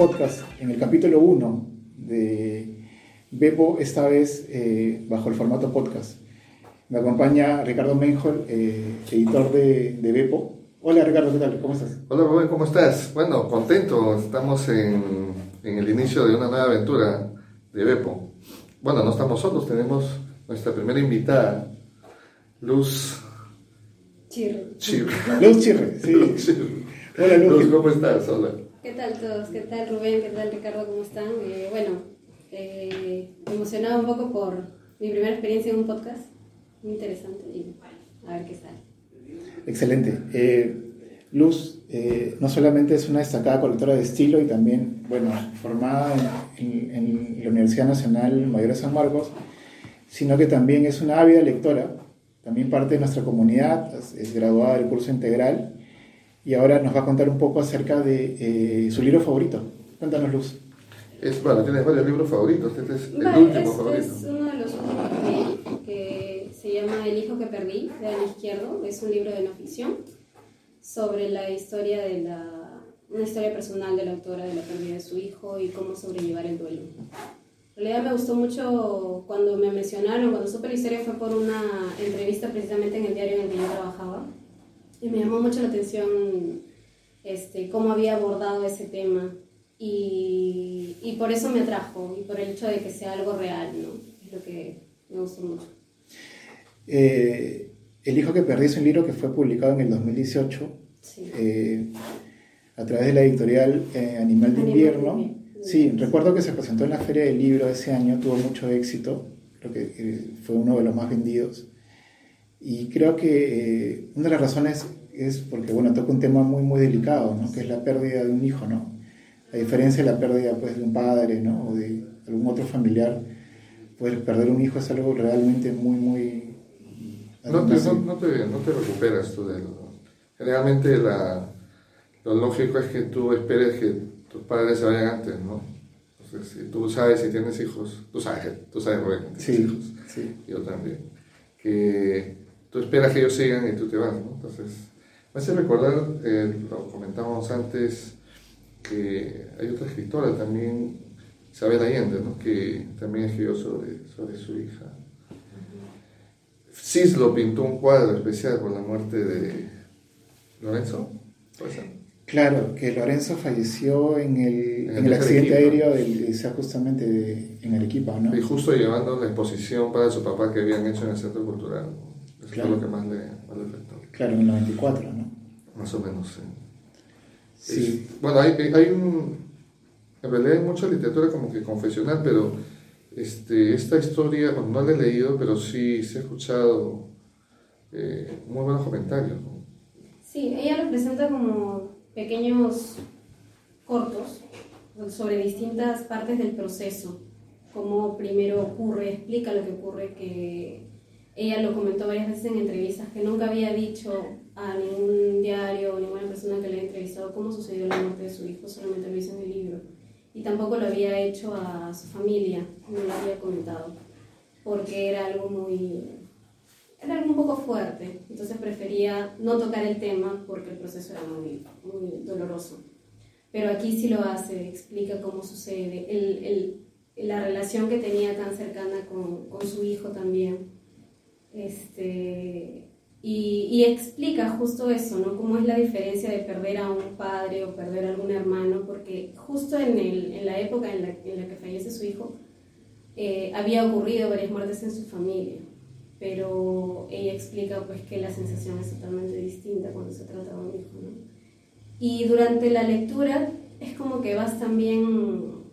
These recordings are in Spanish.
podcast, en el capítulo 1 de Bebo, esta vez eh, bajo el formato podcast. Me acompaña Ricardo Menjol, eh, editor de, de Beppo. Hola Ricardo, ¿qué tal? ¿Cómo estás? Hola Rubén, ¿cómo estás? Bueno, contento, estamos en, en el inicio de una nueva aventura de Beppo. Bueno, no estamos solos, tenemos nuestra primera invitada, Luz Chirre. Chirre. Luz Chirre, sí. Luz Chirre. Hola Luz. Luz, ¿cómo estás? Hola. ¿Qué tal todos? ¿Qué tal Rubén? ¿Qué tal Ricardo? ¿Cómo están? Eh, bueno, eh, emocionado un poco por mi primera experiencia en un podcast. Muy interesante y a ver qué sale. Excelente. Eh, Luz eh, no solamente es una destacada colectora de estilo y también, bueno, formada en, en- en la Universidad Nacional Mayor de San Marcos, sino que también es una ávida lectora, también parte de nuestra comunidad, es, es graduada del curso integral y ahora nos va a contar un poco acerca de eh, su libro favorito. Cuéntanos, Luz. Es, bueno, tienes varios libros favoritos, este es el Vale, último es, favorito. es uno de los últimos que leí, que se llama El hijo que perdí, de Ana Izquierdo. Es un libro de no ficción sobre la historia de la... una historia personal de la autora de la pérdida de su hijo y cómo sobrellevar el duelo. En realidad me gustó mucho cuando me mencionaron, cuando supe la historia fue por una entrevista precisamente en el diario en el que yo trabajaba y me llamó mucho la atención este, cómo había abordado ese tema y, y por eso me atrajo y por el hecho de que sea algo real, ¿no? Es lo que me gustó mucho. Eh, el hijo que perdí es un libro que fue publicado en el 2018 Sí. eh, a través de la editorial eh, Animal de Animal Invierno. Sí, recuerdo que se presentó en la Feria del Libro ese año, tuvo mucho éxito, creo que fue uno de los más vendidos. Y creo que eh, una de las razones es porque, bueno, toca un tema muy, muy delicado, ¿no? Que es la pérdida de un hijo, ¿no? A diferencia de la pérdida, pues, de un padre, ¿no? O de algún otro familiar, pues perder un hijo es algo realmente muy, muy... No te, no, no te, no te recuperas tú de lo- Generalmente la, lo lógico es que tú esperes que tus padres se vayan antes, ¿no? Entonces, si tú sabes si tienes hijos, tú sabes, tú sabes tienes Sí, hijos, sí. yo también, que tú esperas que ellos sigan y tú te vas, ¿no? Entonces, me hace recordar, eh, lo comentábamos antes, que hay otra escritora también, Isabel Allende, ¿no? que también escribió sobre, sobre su hija. Cislo pintó un cuadro especial por la muerte de Lorenzo. Claro, que Lorenzo falleció en el, En el en el viaje accidente de aéreo del, o sea, justamente de- en Arequipa, ¿no? Y justo llevando la exposición para su papá que habían hecho en el Centro Cultural. Claro. fue lo que más le, más le afectó. Claro, en el 94, ¿no? Más o menos, sí. Sí, Es- bueno, hay, hay un... En realidad hay mucha literatura como que confesional, pero este, esta historia, bueno, no la he leído, pero sí, sí he escuchado eh, muy buenos comentarios. ¿no? Sí, ella lo presenta como pequeños cortos sobre distintas partes del proceso, cómo primero ocurre, explica lo que ocurre, que ella lo comentó varias veces en entrevistas, que nunca había dicho a ningún diario o ninguna persona que le haya entrevistado cómo sucedió la muerte de su hijo, solamente lo hizo en el libro. Y tampoco lo había hecho a su familia, no lo había comentado, porque era algo muy, era algo un poco fuerte, entonces prefería no tocar el tema porque el proceso era muy, muy doloroso. Pero aquí sí lo hace, explica cómo sucede, el, el- la relación que tenía tan cercana con, con su hijo también. Este, y, y explica justo eso, ¿no? Cómo es la diferencia de perder a un padre o perder a algún hermano, porque justo en, el, en la época en la, en la que fallece su hijo, eh, había ocurrido varias muertes en su familia pero ella explica pues que la sensación es totalmente distinta cuando se trata de un hijo, ¿no? Y durante la lectura es como que vas también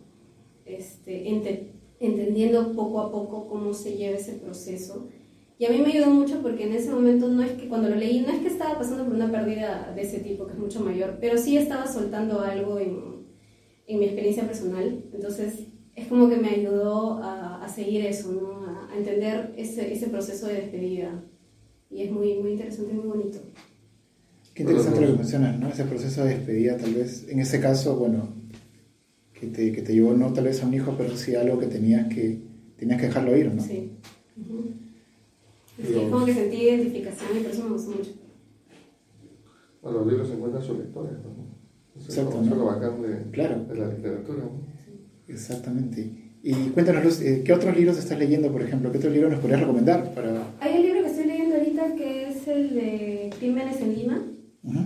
este, ente- entendiendo poco a poco cómo se lleva ese proceso. Y a mí me ayudó mucho porque en ese momento no es que cuando lo leí, no es que estaba pasando por una pérdida de ese tipo, que es mucho mayor, pero sí estaba soltando algo en, en mi experiencia personal. Entonces es como que me ayudó a, a seguir eso, ¿no? a, a entender ese, ese proceso de despedida. Y es muy, muy interesante muy bonito. qué interesante lo que mencionas, ¿no? Ese proceso de despedida, tal vez, en ese caso, bueno, que te, que te llevó no tal vez a un hijo, pero sí algo que tenías que, tenías que dejarlo ir, ¿no? Sí. Ujú. Sí, es como que sentí identificación y por eso me gustó mucho. Bueno, los libros se encuentran sus lectores, ¿no? Exacto, Eso es ¿no? lo bacán de, Claro. de la literatura. ¿no? Exactamente. Y cuéntanos, Luz, eh, ¿qué otros libros estás leyendo, por ejemplo? ¿Qué otros libros nos podrías recomendar para...? Hay un libro que estoy leyendo ahorita que es el de Crímenes en Lima, Ujú.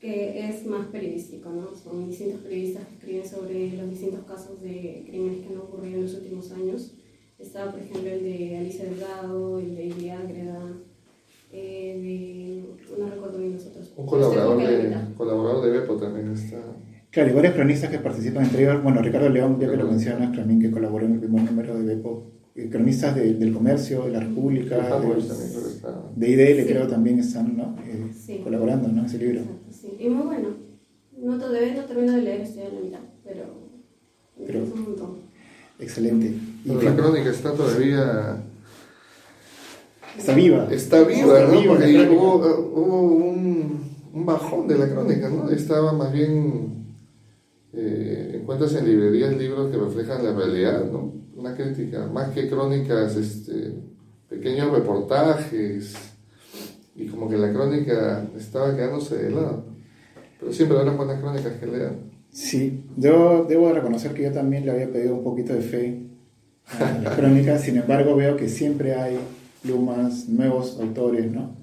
que es más periodístico, ¿no? Son distintos periodistas que escriben sobre los distintos casos de crímenes que han ocurrido en los últimos años. Está, por ejemplo, el de Alicia Delgado, el de Ili Ágreda, eh, de... no recuerdo bien los otros. Un colaborador de, colaborador de Bepo también está. Claro, y varios cronistas que participan entre ellos. Bueno, Ricardo León, ya que lo mencionas, también que colaboró en el primer número de Bepo. Eh, Cronistas de- del comercio, de la República, de, de IDL, Sí. creo también están ¿no? Eh, Sí. colaborando ¿no? en ese libro. Exacto, sí. Y muy bueno. No todavía no termino de leer, estoy a la mitad, pero... Pero- es un montón. Excelente. Pero la crónica está todavía. está viva. Está viva, Está ¿no? viva Porque hubo, hubo un, un bajón de la crónica, ¿no? Estaba más bien. Eh, encuentras en librerías libros que reflejan la realidad, ¿no? Una crítica, más que crónicas, este, pequeños reportajes, y como que la crónica estaba quedándose de lado. Pero siempre habrá buenas crónicas que lean. Sí, yo debo reconocer que yo también le había pedido un poquito de fe a las crónicas, sin embargo veo que siempre hay plumas, nuevos autores, ¿no?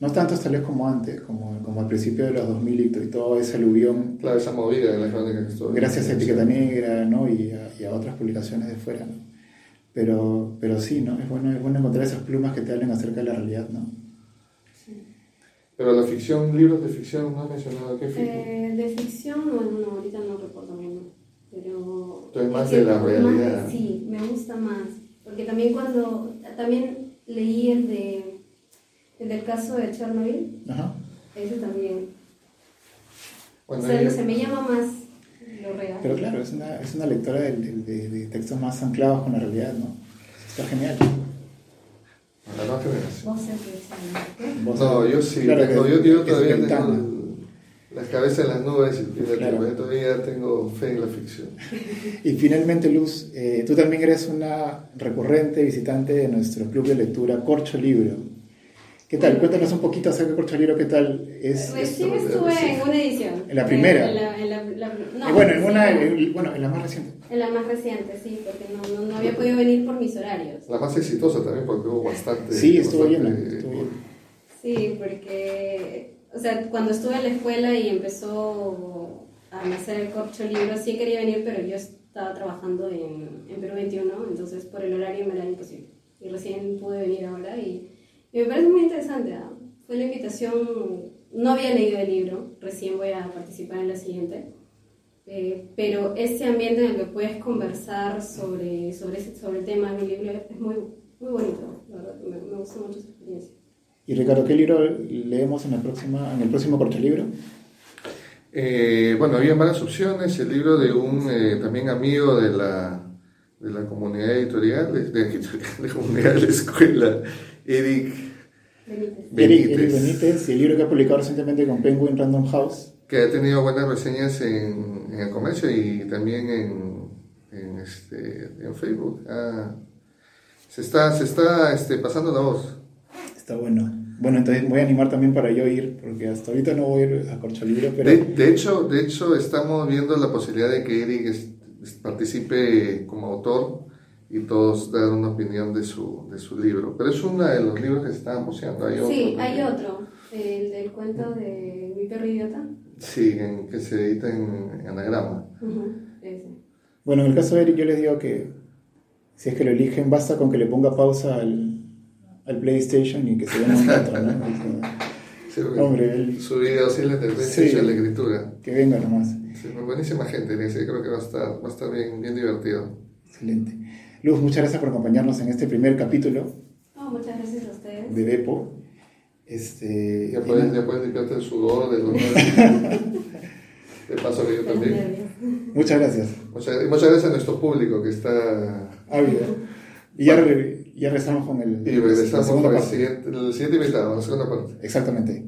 No tantos tal vez como antes, como, como al principio de los 2000 y to- y todo ese aluvión, Claro, esa movida de la crónica que estuvo. gracias a Etiqueta Negra, ¿no? Y a, y a otras publicaciones de fuera, ¿no? Pero, pero sí, ¿no? Es bueno, es bueno encontrar esas plumas que te hablen acerca de la realidad, ¿no? Pero la ficción, libros de ficción, no has mencionado qué ficción. Eh, de ficción, no, no, ahorita no recuerdo bien, pero... Eres más es de la más realidad. sí, me gusta más, porque también cuando, también leí el de, el del caso de Chernobyl, Ajá. ese también, Bueno, o sea, no sé, me llama más lo real. Pero claro, es una, es una lectora de, de- de textos más anclados con la realidad, ¿no? Está genial. la nueva generación. Vos No, yo sí, claro que yo, yo todavía tengo el- las cabezas en las nubes y Claro. yo todavía tengo fe en la ficción. Y finalmente, Luz, eh, tú también eres una recurrente visitante de nuestro club de lectura Corcho Libro. ¿Qué tal? Cuéntanos un poquito acerca de Corcho Libro, ¿qué tal es? Recién esto, estuve sí. en una edición. En la primera. En la, en la- la- no, Eh, bueno, en sí, una, en- en- bueno, en la más reciente. en la más reciente, sí, porque no, no, no había podido venir por mis horarios. La más exitosa también porque hubo bastante. Sí, estuvo llena. Sí, porque, o sea, cuando estuve en la escuela y empezó a nacer el corcho libro, sí quería venir, pero yo estaba trabajando en, en Perú 21, entonces por el horario me era imposible. Y recién pude venir ahora y, me parece muy interesante. ¿ah? Fue la invitación, no había leído el libro, recién voy a participar en la siguiente. Eh, pero ese ambiente en el que puedes conversar sobre, sobre, sobre el tema de un libro es muy, muy bonito, la verdad, me, me gusta mucho esa experiencia. Y Ricardo, ¿qué libro leemos en, la próxima, en el próximo Corcho Libro? Eh, bueno, había varias opciones. El libro de un eh, también amigo de la, de la comunidad editorial, de, de, de la comunidad de la escuela, Eric Benítez. Benítez. Eric, Eric Benítez y el libro que ha publicado recientemente con Penguin Random House. que ha tenido buenas reseñas en, en el comercio y también en, en, este, en Facebook. Ah, se está, se está este, pasando la voz. Está bueno. Bueno, entonces voy a animar también para yo ir, porque hasta ahorita no voy a ir a Corcho Libro, pero... De, de hecho, de hecho, estamos viendo la posibilidad de que Eric es- es- participe como autor y todos dar una opinión de su, de su libro. Pero es uno de los libros que se estaban posteando. Hay otro Sí, hay otro, el del cuento de Mi perro idiota. Sí, en- que se edita en, en anagrama. Ujú, ese. Bueno, en el caso de Eric yo les digo que si es que lo eligen, basta con que le ponga pausa al, al PlayStation y que se vea un rato, ¿no? Sí, Hombre, él- su video sí la tendencia Sí. de la escritura. que venga nomás. Sí, buenísima gente, creo que va a estar, va a estar bien, bien divertido. Excelente. Luz, muchas gracias por acompañarnos en este primer capítulo Oh, muchas gracias a ustedes. de Bepo. Este, Ya puedes, ya puedes limpiarte el sudor de los De paso que yo también. muchas gracias. Muchas, muchas gracias a nuestro público que está. Ávido. Y ya, re- ya regresamos con el, Y regresamos con el siguiente, el siguiente invitado, la segunda parte. Exactamente.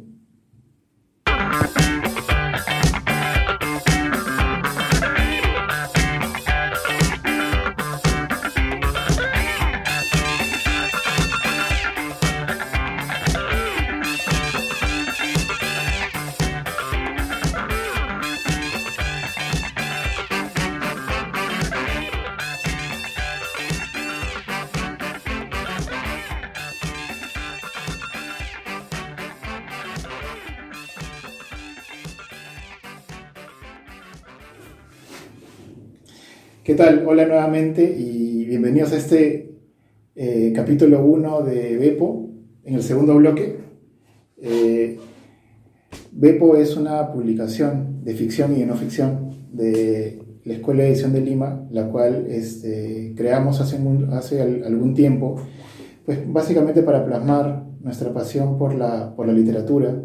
Tal? Hola nuevamente y bienvenidos a este eh, capítulo 1 de Bepo, en el segundo bloque. Eh, Bepo es una publicación de ficción y de no ficción de la Escuela de Edición de Lima, la cual este, creamos hace, hace algún tiempo, pues básicamente para plasmar nuestra pasión por la, por la literatura,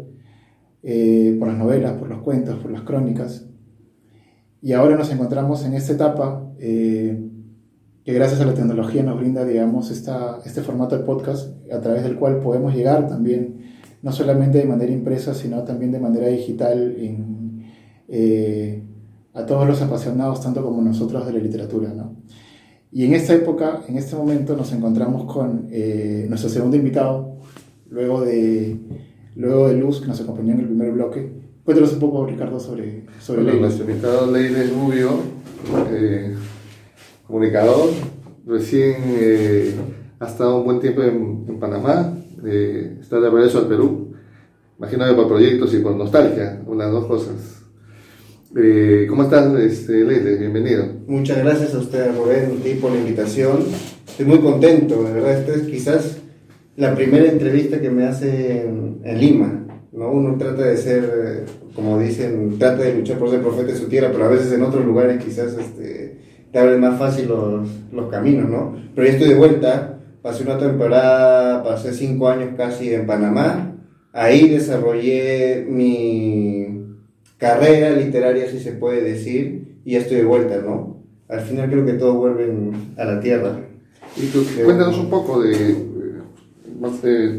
eh, por las novelas, por los cuentos, por las crónicas. Y ahora nos encontramos en esta etapa eh, que gracias a la tecnología nos brinda, digamos, esta, este formato de podcast a través del cual podemos llegar también, no solamente de manera impresa, sino también de manera digital eh, a todos los apasionados, tanto como nosotros, de la literatura. ¿no? Y en esta época, en este momento, nos encontramos con nuestro segundo invitado, luego de, luego de Luz, que nos acompañó en el primer bloque. Cuéntanos un poco, Ricardo, sobre, sobre bueno, Nuestro invitado Leile Rubio, eh, comunicador, recién eh, ha estado un buen tiempo en, Panamá, eh, está de regreso al Perú, imagino que por proyectos y por nostalgia, unas dos cosas. ¿Cómo estás, este? Bienvenido. Muchas gracias a usted, Rubén, por la invitación. Estoy muy contento, de verdad, esto es quizás la primera entrevista que me hace en, Lima. ¿No? Uno trata de ser, como dicen, trata de luchar por ser profeta de su tierra, pero a veces en otros lugares quizás este, te abren más fácil los, los caminos, ¿no? Pero ya estoy de vuelta, pasé una temporada, pasé cinco años casi en Panamá, ahí desarrollé mi carrera literaria, si se puede decir, y ya estoy de vuelta, ¿no? Al final creo que todos vuelven a la tierra. Y tú, cuéntanos un poco de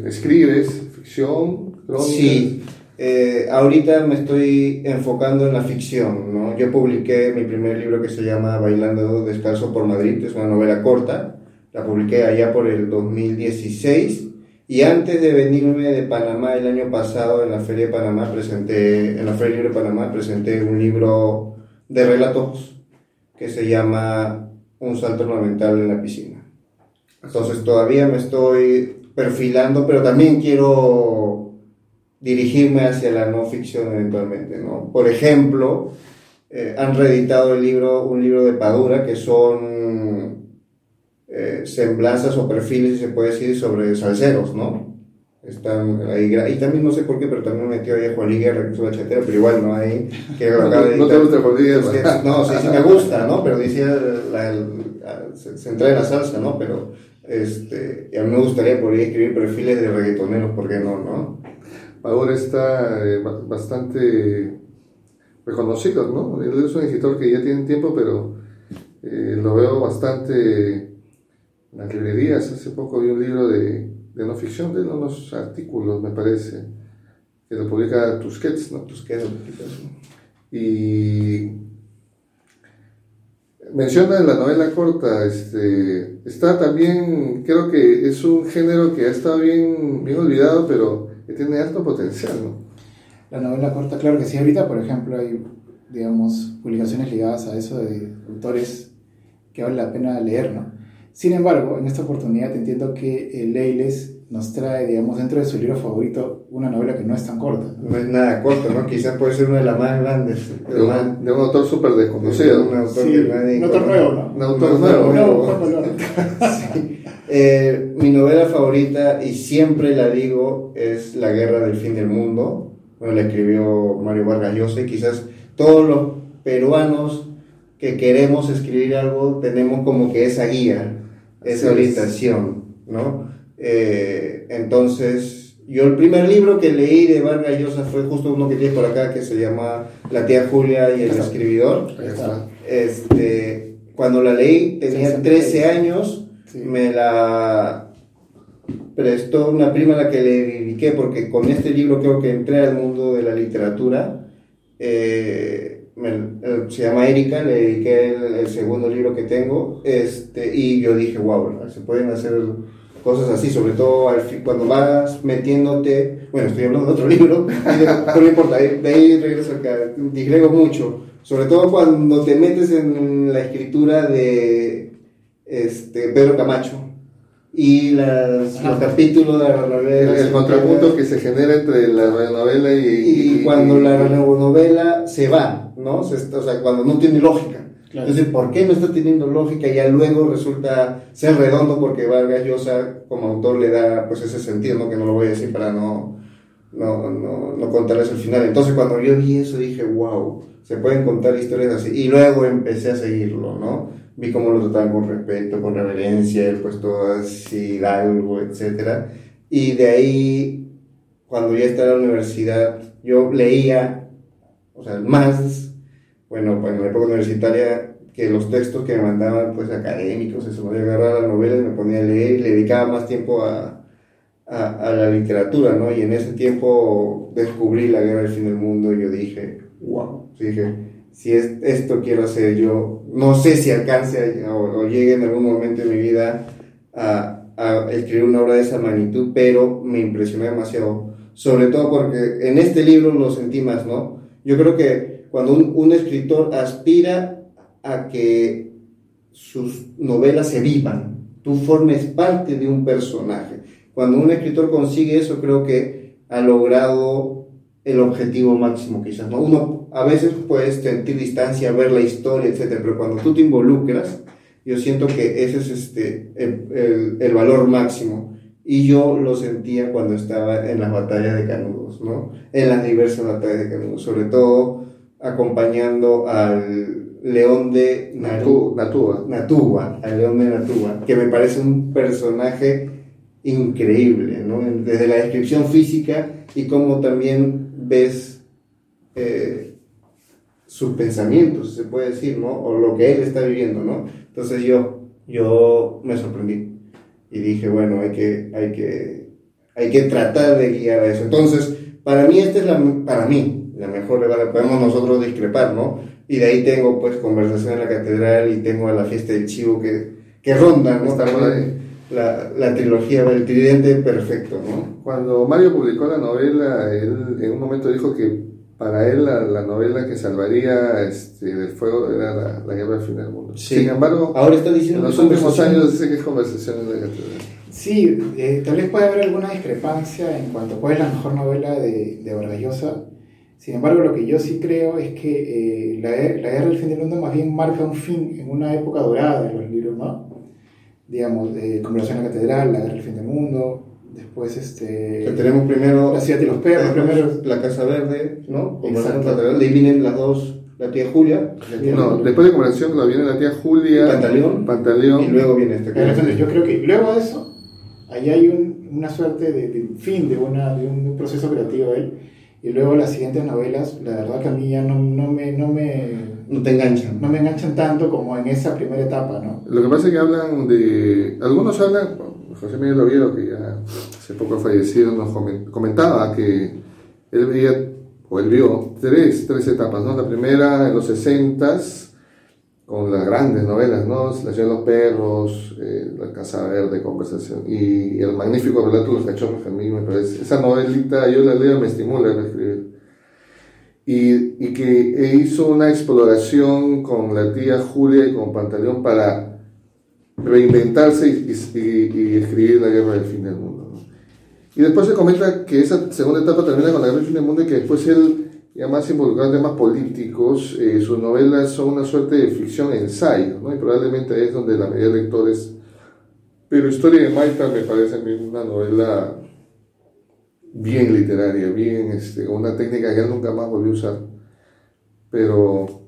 escribes ficción, Sí, eh, ahorita me estoy enfocando en la ficción, ¿no? Yo publiqué mi primer libro que se llama Bailando Descalzo por Madrid, es una novela corta, la publiqué allá por el 2016 y antes de venirme de Panamá el año pasado en la Feria de Panamá presenté, en la Feria Libre de Panamá presenté un libro de relatos que se llama Un salto ornamental en la piscina. Entonces todavía me estoy perfilando, pero también quiero dirigirme hacia la no ficción eventualmente, ¿no? Por ejemplo, eh, han reeditado el libro, un libro de Padura que son eh, semblanzas o perfiles, si se puede decir, sobre salseros, ¿no? Están ahí, y también no sé por qué, pero también metió ahí a Juan Guerra, que es una chatera, pero igual no hay. Que no, no, te gusta Juan Guerra. No, sí, sí me gusta, ¿no? Pero decía, la, se, se entra en la salsa, ¿no? Pero este, a mí me gustaría poder escribir perfiles de reggaetoneros, ¿por qué no? no? Ahora está eh, bastante reconocido, ¿no? Él es un escritor que ya tiene tiempo, pero eh, lo veo bastante en las librerías. Hace poco vi un libro de, de no ficción, de unos artículos, me parece, que lo publica Tusquets, ¿no? Tusquets, Y menciona la novela corta, este, está también, creo que es un género que ha estado bien, bien olvidado, pero que tiene alto potencial, ¿no? La novela corta, claro que sí, ahorita, por ejemplo, hay, digamos, publicaciones ligadas a eso de autores que vale la pena leer, ¿no? Sin embargo, en esta oportunidad entiendo que el Leiles nos trae, digamos, dentro de su libro favorito, una novela que no es tan corta. No es nada corta, ¿no? Quizás puede ser una de las más grandes. De, un, autor súper desconocido. un autor, un autor nuevo, ¿no? Un autor nuevo. Eh, mi novela favorita, y siempre la digo, es La Guerra del Fin del Mundo. Bueno, la escribió Mario Vargas Llosa y quizás todos los peruanos que queremos escribir algo tenemos como que esa guía, esa orientación, ¿no? Eh, entonces, yo el primer libro que leí de Vargas Llosa fue justo uno que tienes por acá que se llama La tía Julia y el escribidor. Este, cuando la leí tenía 13 años, me la prestó una prima a la que le dediqué porque con este libro creo que entré al mundo de la literatura. Eh, se llama Erika, le dediqué el, segundo libro que tengo, este, y yo dije, wow, se pueden hacer cosas así, sobre todo al cuando vas metiéndote, bueno, estoy hablando de otro libro, pero no importa, de ahí regreso acá, digrego mucho, sobre todo cuando te metes en la escritura de este, Pedro Camacho y las, los capítulos de la novela. El contrapunto que se genera entre la novela y, y, cuando la novela se va, ¿no? o sea, cuando no tiene lógica. Entonces, ¿por qué no está teniendo lógica? Y ya luego resulta ser redondo porque Vargas Llosa como autor le da pues ese sentido, ¿no? que no lo voy a decir para no, no, no, no contarles el final. Entonces cuando yo vi eso dije, wow, se pueden contar historias así. Y luego empecé a seguirlo, ¿no? Vi cómo lo trataban con respeto, con reverencia, el puesto así, algo, etc. Y de ahí, cuando ya estaba en la universidad, yo leía, o sea, más, bueno, pues en la época universitaria, que los textos que me mandaban, pues académicos, eso, me agarraba las novelas, me ponía a leer y le dedicaba más tiempo a, a, a, la literatura, ¿no? Y en ese tiempo descubrí la guerra del fin del mundo y yo dije, wow, dije, si es, esto quiero hacer yo, no sé si alcance o, llegue en algún momento de mi vida a, a, escribir una obra de esa magnitud, pero me impresionó demasiado, sobre todo porque en este libro lo sentí más, ¿no? Yo creo que cuando un, un escritor aspira a que sus novelas se vivan, tú formes parte de un personaje. Cuando un escritor consigue eso, creo que ha logrado el objetivo máximo, quizás. ¿no? Uno a veces puedes sentir distancia, ver la historia, etc. Pero cuando tú te involucras, yo siento que ese es este, el, el, el valor máximo. Y yo lo sentía cuando estaba en las batallas de Canudos, ¿no? En las diversas batallas de Canudos, sobre todo acompañando al León de Naru, Natúa. Natúa, al León de Natúa, que me parece un personaje increíble, ¿no? Desde la descripción física y cómo también ves eh, sus pensamientos, se puede decir, ¿no? O lo que él está viviendo, ¿no? Entonces yo, yo me sorprendí y dije, bueno, hay que, hay que, hay que tratar de guiar a eso. Entonces, para mí esta es la, para mí, la mejor regala, podemos nosotros discrepar, ¿no? Y de ahí tengo pues conversación en la catedral y tengo a la fiesta del chivo que, que ronda, ¿no? La, la trilogía del tridente perfecto, ¿no? Cuando Mario publicó la novela, él en un momento dijo que para él la, la novela que salvaría este, del fuego era la, la guerra del fin del mundo. Sí. Sin embargo, Ahora está diciendo en los últimos años dice que es conversación en la catedral. Sí, eh, tal vez puede haber alguna discrepancia en cuanto a cuál es la mejor novela de, de Vargas Llosa. Sin embargo, lo que yo sí creo es que eh, la, la Guerra del Fin del Mundo más bien marca un fin en una época dorada de los libros, ¿no? Digamos, eh, Conversación en la Catedral, La Guerra del Fin del Mundo, después este... Que tenemos primero La Ciudad de los Perros, primero... la Casa Verde, ¿no? Conversación Exacto. catedral, de ahí vienen las dos, la tía Julia, No, después de conversación la viene la tía Julia, Pantaleón, Pantaleón, y luego viene esta cosa. entonces, yo creo que luego de eso, ahí hay un- una suerte de, de fin de, una, de un proceso creativo ahí. Y luego las siguientes novelas, la verdad que a mí ya no, no, me, no, me, No te enganchan. no me enganchan tanto como en esa primera etapa, ¿no? Lo que pasa es que hablan de. Algunos hablan. José Miguel Oviedo, que ya hace poco fallecido, nos comen- comentaba que él veía, o él vio, tres, tres etapas, ¿no? La primera en los 60 con las grandes novelas, ¿no? La de los perros, eh, La Casa Verde, Conversación, y el magnífico relato de los cachorros, que a mí me parece. Esa novelita, yo la leo, me estimula a escribir y, y que hizo una exploración con la tía Julia y con Pantaleón para reinventarse y, y- y escribir la guerra del fin del mundo. ¿no? Y después se comenta que esa segunda etapa termina con la guerra del fin del mundo y que después él, ya más involucrado en temas políticos, eh, sus novelas son una suerte de ficción ensayo, ¿no? y probablemente es donde la mayoría de lectores... Pero Historia de Maita me parece a mí una novela bien literaria, bien, este, una técnica que él nunca más volvió a usar. Pero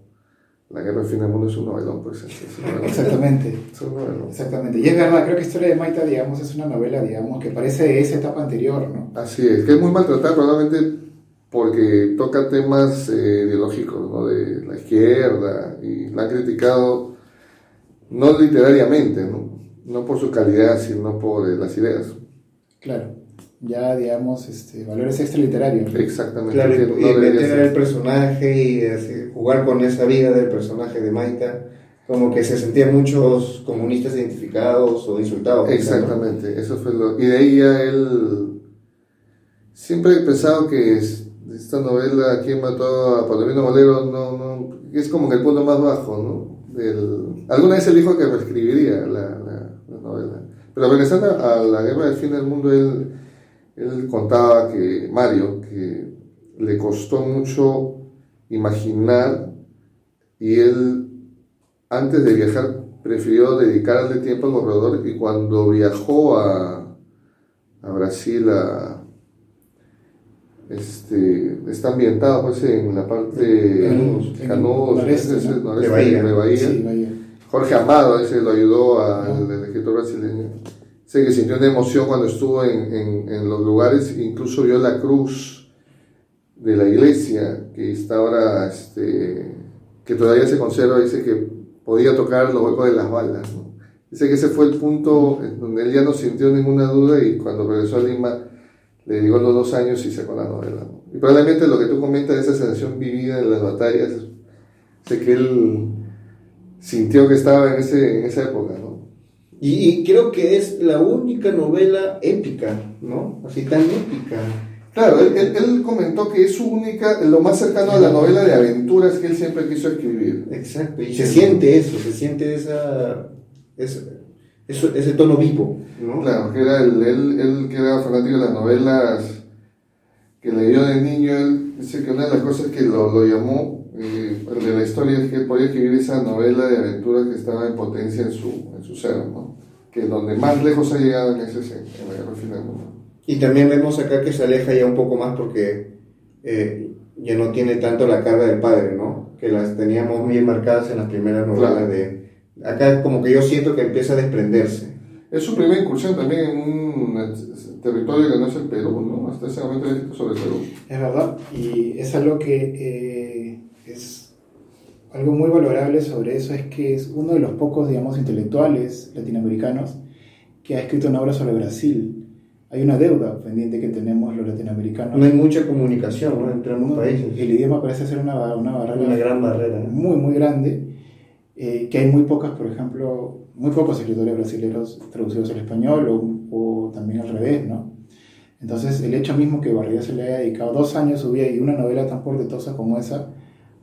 La Guerra del Fin del Mundo es un novelón, pues. Es un novelón. Exactamente, Es un novelón. exactamente. Y es verdad, creo que Historia de Maita, digamos, es una novela, digamos, que parece de esa etapa anterior, ¿no? Así es, que es muy maltratada probablemente porque toca temas eh, ideológicos, ¿no? De la izquierda y la han criticado no literariamente, ¿no? No por su calidad, sino por eh, las ideas. Claro. Ya, digamos, este, valores extraliterarios. ¿no? Exactamente. Claro, y, no y meter el personaje y así, jugar con esa vida del personaje de Maita, como que se sentían muchos comunistas identificados o insultados. quizá, ¿no? Exactamente, eso fue lo... Y de ahí ya él... Siempre he pensado que es- esta novela, ¿Quién mató a Palomino Molero? No, no, es como que el punto más bajo, ¿no? Del... Alguna vez él dijo que reescribiría la, la- la novela. Pero regresando a la Guerra del Fin del Mundo, él, él contaba que, Mario, que le costó mucho imaginar y él antes de viajar prefirió dedicarle tiempo al borrador y cuando viajó a, a Brasil a, este, está ambientado pues en la parte Canudos, noreste, ese- ¿no? noreste De Bahía. de Bahía. Sí, Bahía. Jorge Amado, ese lo ayudó al Ah. escritor brasileño. Sé que sintió una emoción cuando estuvo en, en, los lugares, incluso vio la cruz de la iglesia que está ahora, este, que todavía se conserva, dice que podía tocar los huecos de las balas. Dice que ese fue el punto donde él ya no sintió ninguna duda y cuando regresó a Lima le llegó los dos años y sacó la novela. ¿no? Y probablemente lo que tú comentas de esa sensación vivida en las batallas, sé que él sintió que estaba en, ese, en esa época. Y, y creo que es la única novela épica, ¿no? Así tan épica. Claro, él, él- él comentó que es su única, lo más cercano a la novela de aventuras que él siempre quiso escribir. Exacto. Y se siente eso, se siente esa, esa- eso- ese tono vivo, ¿no? Claro, que era el, él, él que era fanático de las novelas que leyó de niño, él dice que una de las cosas que lo, lo llamó eh, de la historia es que él podía escribir esa novela de aventuras que estaba en potencia en su, en su ser, ¿no? Que donde más lejos ha llegado en ese en, la guerra final. ¿no? Y también vemos acá que se aleja ya un poco más porque eh, ya no tiene tanto la carga del padre, ¿no? Que las teníamos muy marcadas en las primeras novelas Claro. de... Acá como que yo siento que empieza a desprenderse. Es su primera incursión también en un territorio que no es el Perú, ¿no? Hasta ese momento es sobre el Perú. Es verdad, y es algo que eh, es algo muy valorable sobre eso, es que es uno de los pocos, digamos, intelectuales latinoamericanos que ha escrito una obra sobre Brasil. Hay una deuda pendiente que tenemos los latinoamericanos. No hay mucha comunicación ¿no? entre ambos países. El idioma parece ser una, una barrera Una gran barrera. ¿no? muy, muy grande, eh, que hay muy pocas, por ejemplo, muy pocos escritores brasileños traducidos al español o, o también al revés, ¿no? Entonces, el hecho mismo que Barriga se le haya dedicado dos años de su vida y una novela tan portentosa como esa,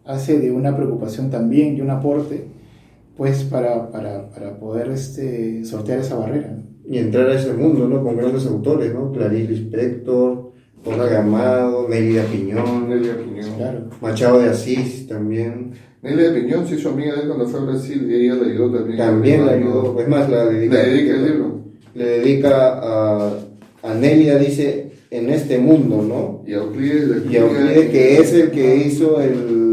hace de una preocupación también y un aporte, pues, para, para, para poder este, sortear esa barrera. ¿no? Y entrar a ese mundo, ¿no? Con grandes autores, ¿no? Clarice Lispector, Jorge Amado, Nelida Piñón, Nelia Piñón. Claro. Machado de Asís también. Nelia Piñón se hizo amiga de él cuando fue a Brasil y ella le ayudó también. También la ayudó. Es más, la dedica, Le dedica el libro. le dedica a, a Nélida, dice, en este mundo, ¿no? Y a Euclides le Y a Euclides, que es el que hizo el,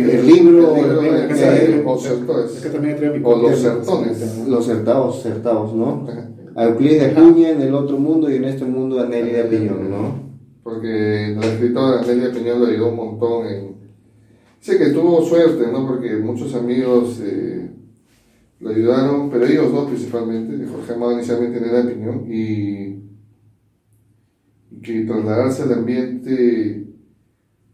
el libro, de- de- o Certones. Es que también trae mi O los sí, los certados, certados, ¿no? A Euclides de Acuña en el otro mundo y en este mundo a Nélida Piñón, ¿no? Porque la escritora Nelia Piñón lo ayudó un montón en... Sé que tuvo suerte, ¿no? Porque muchos amigos eh, lo ayudaron, pero ellos dos principalmente, Jorge Amado inicialmente Nelia Piñón, y, y que trasladarse al ambiente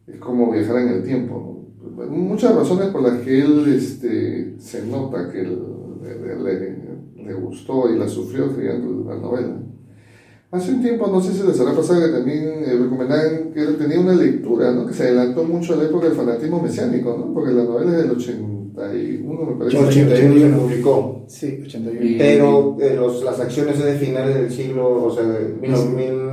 es como viajar en el tiempo, ¿no? Muchas razones por las que él este, se nota que le, le- gustó y la sufrió escribiendo la novela. Hace un tiempo, no sé si les habrá pasado que también eh, recomendaban que él tenía una lectura, ¿no? Que se adelantó mucho a la época del fanatismo mesiánico, ¿no? Porque la novela es del 81, me parece. 81 se publicó. Sí, 81. Y- Pero eh, los, las acciones es de finales del siglo, o sea, de mil-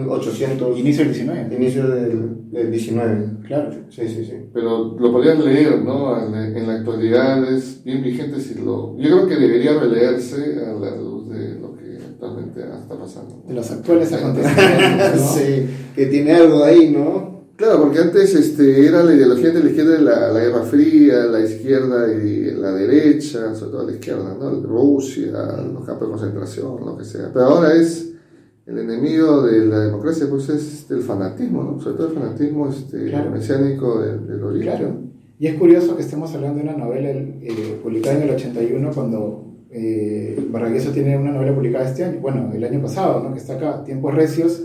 1800, Inicio del 19. inicio del, del 19. Claro. Sí, sí, sí. Pero lo podrían leer, ¿no? En la- en la actualidad es bien vigente si lo... Yo creo que debería releerse a la luz de lo que actualmente está pasando. De los actuales acontecimientos. ¿no? sí, que tiene algo ahí, ¿no? Claro, porque antes este, era la ideología de la izquierda de la, la Guerra Fría, la izquierda y la derecha, sobre todo la izquierda, ¿no? Rusia, los campos de concentración, lo que sea. Pero ahora es el enemigo de la democracia, pues es el fanatismo, ¿no? Sobre todo el fanatismo este, Claro. mesiánico del, del origen. Claro. Y es curioso que estemos hablando de una novela eh, publicada en el 81 cuando eh, Barragueso tiene una novela publicada este año, bueno, el año pasado, ¿no? que está acá, Tiempos Recios,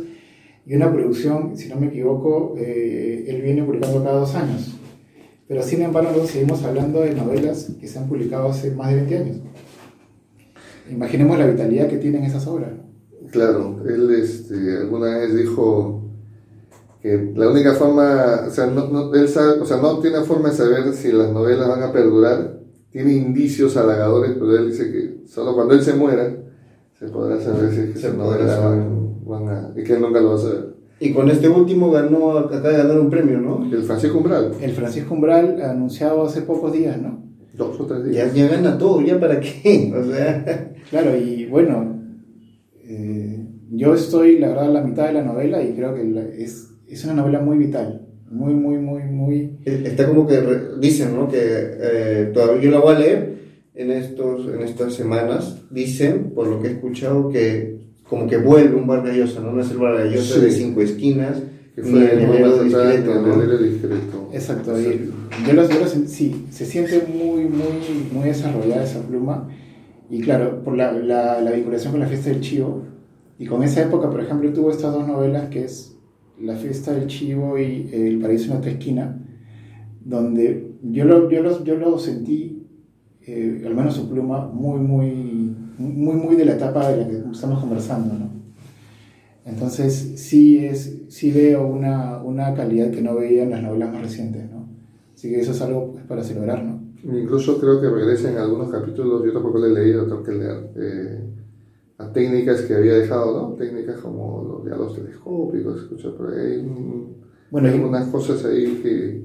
y una producción, si no me equivoco, eh, él viene publicando cada dos años. Pero sin embargo, seguimos hablando de novelas que se han publicado hace más de 20 años. Imaginemos la vitalidad que tienen esas obras. Claro, él este, alguna vez dijo que la única forma, o sea, no, no- él sabe, o sea, no tiene forma de saber si las novelas van a perdurar, tiene indicios halagadores, pero él dice que solo cuando él se muera se podrá saber si es que Se esas podrá novelas saber. van, van a, y que nunca lo va a saber. Y con este último ganó, acaba de ganar un premio, ¿no? El Francisco Umbral, El Francisco Umbral, anunciado hace pocos días, ¿no? Dos o tres ya, días. ya gana todo, ¿ya para qué? O sea, Claro, y bueno, eh, yo estoy, la verdad, a la mitad de la novela y creo que es, es una novela muy vital, muy, muy, muy, muy... está como que re- dicen, ¿no? Que eh, todavía yo la voy a leer en, estos, en estas semanas. Dicen, por lo que he escuchado, que como que vuelve un Vargas Llosa, ¿no? No es el Vargas Llosa Sí. de cinco esquinas, Que fue el maltratado discreto, ¿no? el discreto. Exacto, yo lo, yo lo sen- sí, se siente muy, muy, muy desarrollada esa pluma. Y claro, por la, la, la vinculación con la fiesta del chivo. Y con esa época, por ejemplo, tuvo estas dos novelas que es La fiesta del chivo y El paraíso en otra esquina, donde yo lo, yo lo, yo lo sentí, eh, al menos su pluma, muy, muy, muy, muy de la etapa de la que estamos conversando, ¿no? Entonces, sí, es, sí veo una, una calidad que no veía en las novelas más recientes, ¿no? Así que eso es algo pues, para celebrar, ¿no? Incluso creo que regresa en algunos capítulos, yo tampoco lo he leído, tengo que leer, eh, a técnicas que había dejado, ¿no? Técnicas como los diálogos telescópicos, escucha por ahí, mm, Bueno, hay y- unas cosas ahí que...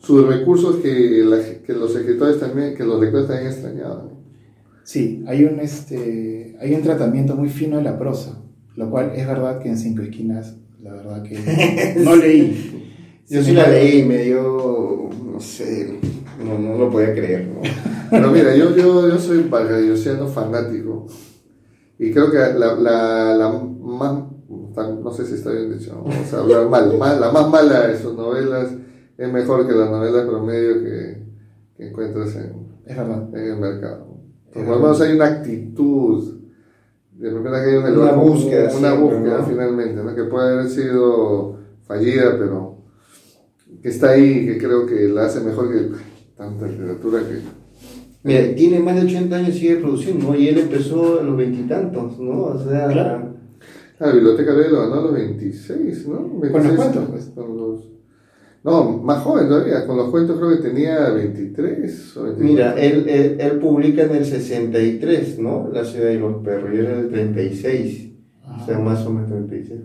Sus recursos que, la- que los escritores también, que los lectores también extrañaban. Sí, hay un, este, hay un tratamiento muy fino de la prosa, lo cual es verdad que en Cinco Esquinas, la verdad que no leí. Yo sí la leí y me dio, no sé, no, no lo podía creer, ¿no? Pero mira, yo, yo, yo soy valgadiosiano fanático y creo que la, la, la más, no sé si está bien dicho, no vamos a hablar mal, mal- la más mala de sus novelas es mejor que la novela promedio que, que encuentras en, en el mercado. Por lo menos hay una actitud, de repente hay una, Una búsqueda una siempre, búsqueda ¿no? finalmente, ¿no? que puede haber sido fallida, pero que está ahí, que creo que la hace mejor que tanta literatura que Mira, tiene más de 80 años y sigue produciendo, ¿no? Y él empezó a los veintitantos, ¿no? O sea, Claro. La biblioteca de lo ganó a los 26, ¿no? 26 Con los cuentos, pues. con los- No, más joven todavía. Con los cuentos creo que tenía 23 o 24. mira, él, él, él publica en el 63, ¿no? La ciudad de los perros, y era el 36, o sea, más o menos 36.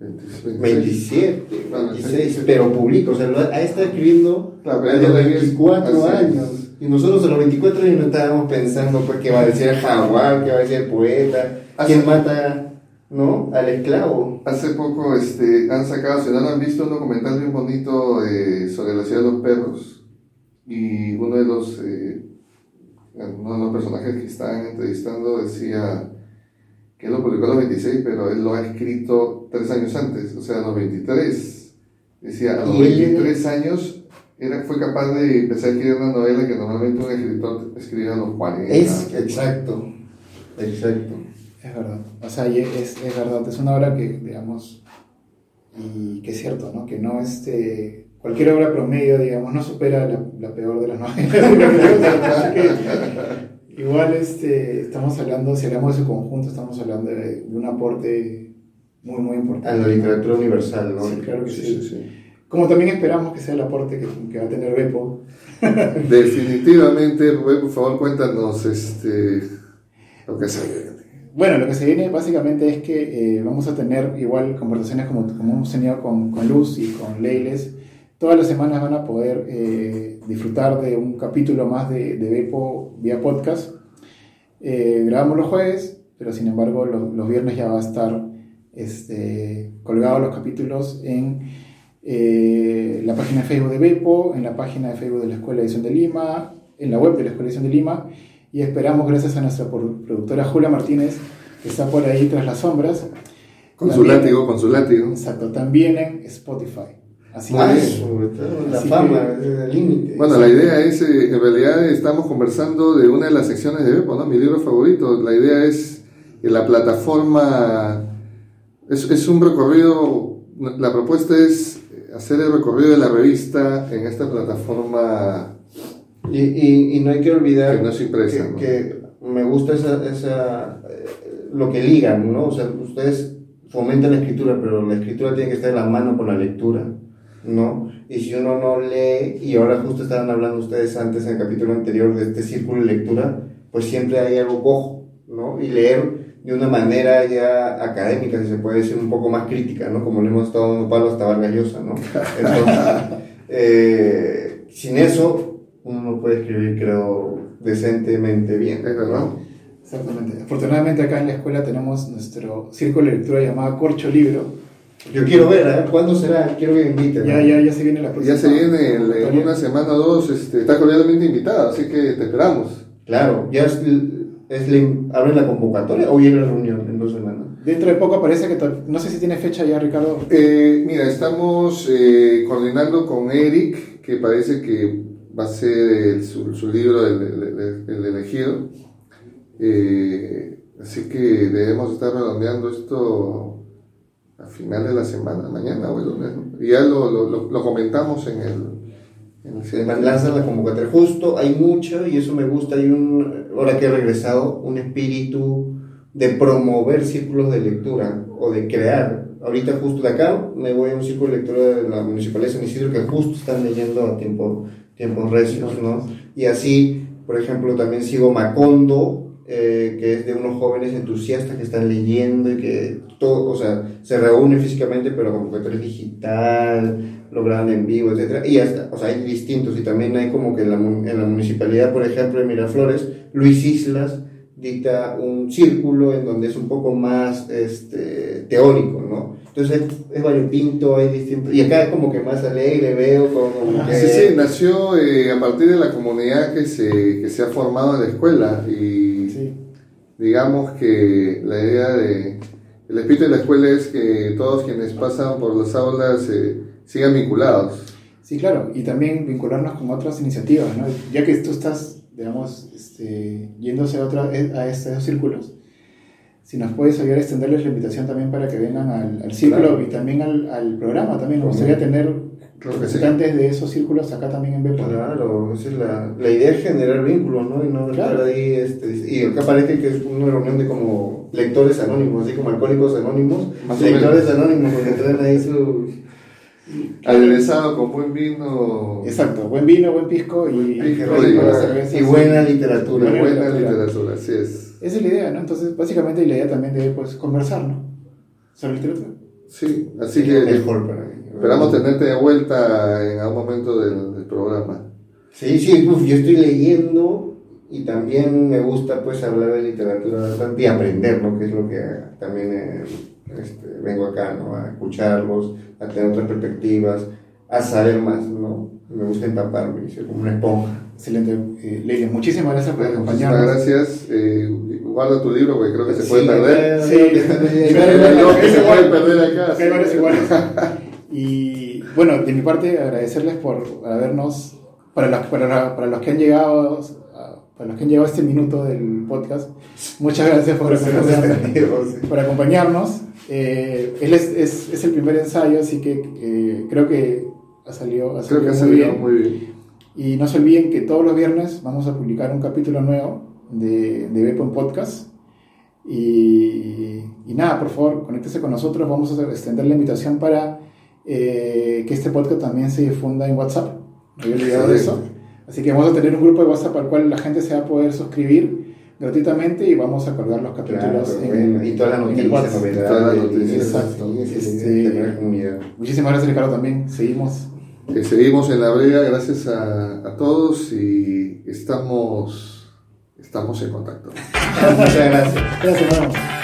26. 27, Ah, 26, sí. pero publica, o sea, ahí está escribiendo Claro, a pero los ya tenía- 24 así es. años. Y nosotros a los 24 años no estábamos pensando, pues, qué va a decir el jaguar, qué va a decir el poeta, quién mata, ¿no? Al esclavo. Hace poco este, han sacado, si no lo han visto, un documental bien bonito eh, sobre la ciudad de los perros. Y uno de los, eh, uno de los personajes que estaban entrevistando decía que él lo publicó a los 26, pero él lo ha escrito tres años antes, o sea, a los 23. Decía, a los Y él- 23 años era, fue capaz de empezar a escribir una novela que normalmente un escritor escribía a los 40. Es, exacto, exacto. Es verdad. O sea, es, es verdad. Es una obra que, digamos, y que es cierto, ¿no? Que no, este, cualquier obra promedio, digamos, no supera la, la peor de las novelas. Que Igual, este, estamos hablando, si hablamos de su conjunto, estamos hablando de, de un aporte muy, muy A importante. la literatura universal, ¿no? Sí, claro que Sí, sí. sí, sí. Como también esperamos que sea el aporte que, que va a tener Beppo. Definitivamente, Rubén, por favor, cuéntanos este, lo que se. Bueno, lo que se viene básicamente es que eh, vamos a tener igual conversaciones como, como hemos tenido con, Luz y con Leiles. Todas las semanas van a poder eh, disfrutar de un capítulo más de, de Bepo vía podcast. Eh, grabamos los jueves, pero sin embargo lo- los viernes ya va a estar este, colgados los capítulos en la página de Facebook de Bepo, en la página de Facebook de la Escuela de Edición de Lima, en la web de la Escuela de Edición de Lima y esperamos gracias a nuestra productora Julia Martínez que está por ahí tras las sombras. Con su También- látigo, con su látigo. Exacto, también en Spotify. Así Muy que, bien. La Así fama, es el límite. Bueno, la idea es, eh, en realidad estamos conversando de una de las secciones de Beppo, ¿no? Mi libro favorito. La idea es que la plataforma, es, es un recorrido, la propuesta es hacer el recorrido de la revista en esta plataforma Y, y, y no hay que olvidar que no es impresa, que, ¿no? que me gusta esa, esa eh, lo que ligan, ¿no? O sea, ustedes fomentan la escritura, pero la escritura tiene que estar en la mano con la lectura, ¿no? Y si uno no lee, y ahora justo estaban hablando ustedes antes en el capítulo anterior de este círculo de lectura, pues siempre hay algo cojo, ¿no? Y leer de una manera ya académica, si se puede decir, un poco más crítica, ¿no? Como le hemos estado dando palo hasta Vargas Llosa, ¿no? Entonces, eh, sin eso, uno no puede escribir, creo, decentemente bien. Es verdad. Exactamente. Afortunadamente acá en la escuela tenemos nuestro círculo de lectura llamado Corcho Libro. Yo quiero ver, ¿eh? ¿cuándo será? Quiero que me inviten. Ya, ya, ya se viene la próxima. Ya se viene el- en una semana o dos, este, está cordialmente invitado, así que te esperamos. Claro, ya es, es la, abren la convocatoria o viene la reunión en dos semanas. Dentro de poco parece que, no sé si tiene fecha ya Ricardo. Eh, mira, estamos eh, coordinando con Eric, que parece que va a ser el- su, su libro, el, el- el- el elegido. Eh, así que debemos estar redondeando esto a final de la semana, mañana o el lunes. ya lo, lo- lo- comentamos en el... En lanzan la convocatoria. Justo hay mucho y eso me gusta. Hay un, ahora que he regresado, un espíritu de promover círculos de lectura o de crear. Ahorita justo de acá me voy a un círculo de lectura de la Municipalidad de San Isidro que justo están leyendo a tiempo, tiempos recios, ¿no? Y así, por ejemplo, también sigo Macondo, eh, que es de unos jóvenes entusiastas que están leyendo y que todo, o sea, se reúnen físicamente, pero la convocatoria es digital, lo graban en vivo, etcétera, y hasta, o sea, hay distintos, y también hay como que en la, en la municipalidad, por ejemplo, de Miraflores, Luis Islas dicta un círculo en donde es un poco más este, teórico. Entonces es, variopinto, hay distintos, y acá es como que más alegre, veo como que... Sí, sí, nació eh, a partir de la comunidad que se, que se ha formado en la escuela y Sí. digamos que la idea de el espíritu de la escuela es que todos quienes pasan por las aulas eh, sigan vinculados. Sí, claro, y también vincularnos con otras iniciativas, ¿no? Ya que tú estás, digamos, este, yéndose a, otra, a estos círculos, si nos puedes ayudar a extenderles la invitación también para que vengan al, al círculo Claro. y también al, al programa, también me Como- gustaría tener sí. representantes de esos círculos acá también en Bepo. Claro, esa es la, la idea es generar vínculos, ¿no? Y no Claro. estar ahí, este, y acá parece que es una reunión de como lectores anónimos, así como alcohólicos anónimos, Más lectores anónimos, porque traen ahí sus... Aderezado con buen vino. Exacto, buen vino, buen pisco y, Buen pisco y y- buenas cervezas. y buena literatura. Buena Buena literatura. literatura, así es. Esa es la idea, ¿no? Entonces, básicamente la idea también de pues, conversar, ¿no? Sobre literatura. Sí, así Sí, el que mejor para mí. esperamos tenerte de vuelta en algún momento del, del programa. Sí, sí, uf, yo estoy leyendo y también me gusta pues hablar de literatura bastante y aprender, ¿no? Que es lo que también eh, este, vengo acá, ¿no? A escucharlos, a tener otras perspectivas, a saber más, ¿no? Me gusta empaparme, ser como una esponja. Excelente, eh, Leila. Muchísimas gracias por muchísimas acompañarnos. gracias. Eh, guarda tu libro porque creo que se Sí, puede perder. Sí, Sí, que se puede perder acá. Hay varios iguales. Y bueno, de mi parte, agradecerles por habernos, para los, para, para los que han llegado, a- para los que han llegado a este minuto del podcast, muchas gracias por, acompañarnos. sí. por acompañarnos. Eh, él es, es, es el primer ensayo, así que eh, creo que ha salido, ha Creo que salido ha muy salido bien. muy bien. Y no se olviden que todos los viernes vamos a publicar un capítulo nuevo de, de Bepo en Podcast. Y, y nada, por favor, conéctese con nosotros. Vamos a extender la invitación para eh, que este podcast también se difunda en WhatsApp. Me había olvidado de eso. Así que vamos a tener un grupo de WhatsApp al cual la gente se va a poder suscribir gratuitamente y vamos a colgar los capítulos Claro, en, bueno, y todas las noticias, WhatsApp. novedades. Todas las noticias. Exacto. Este- comunidad. Muchísimas gracias, Ricardo, también. Seguimos. Eh, seguimos en la brega, gracias a, a todos y estamos, estamos en contacto. Muchas gracias. Gracias, hermanos.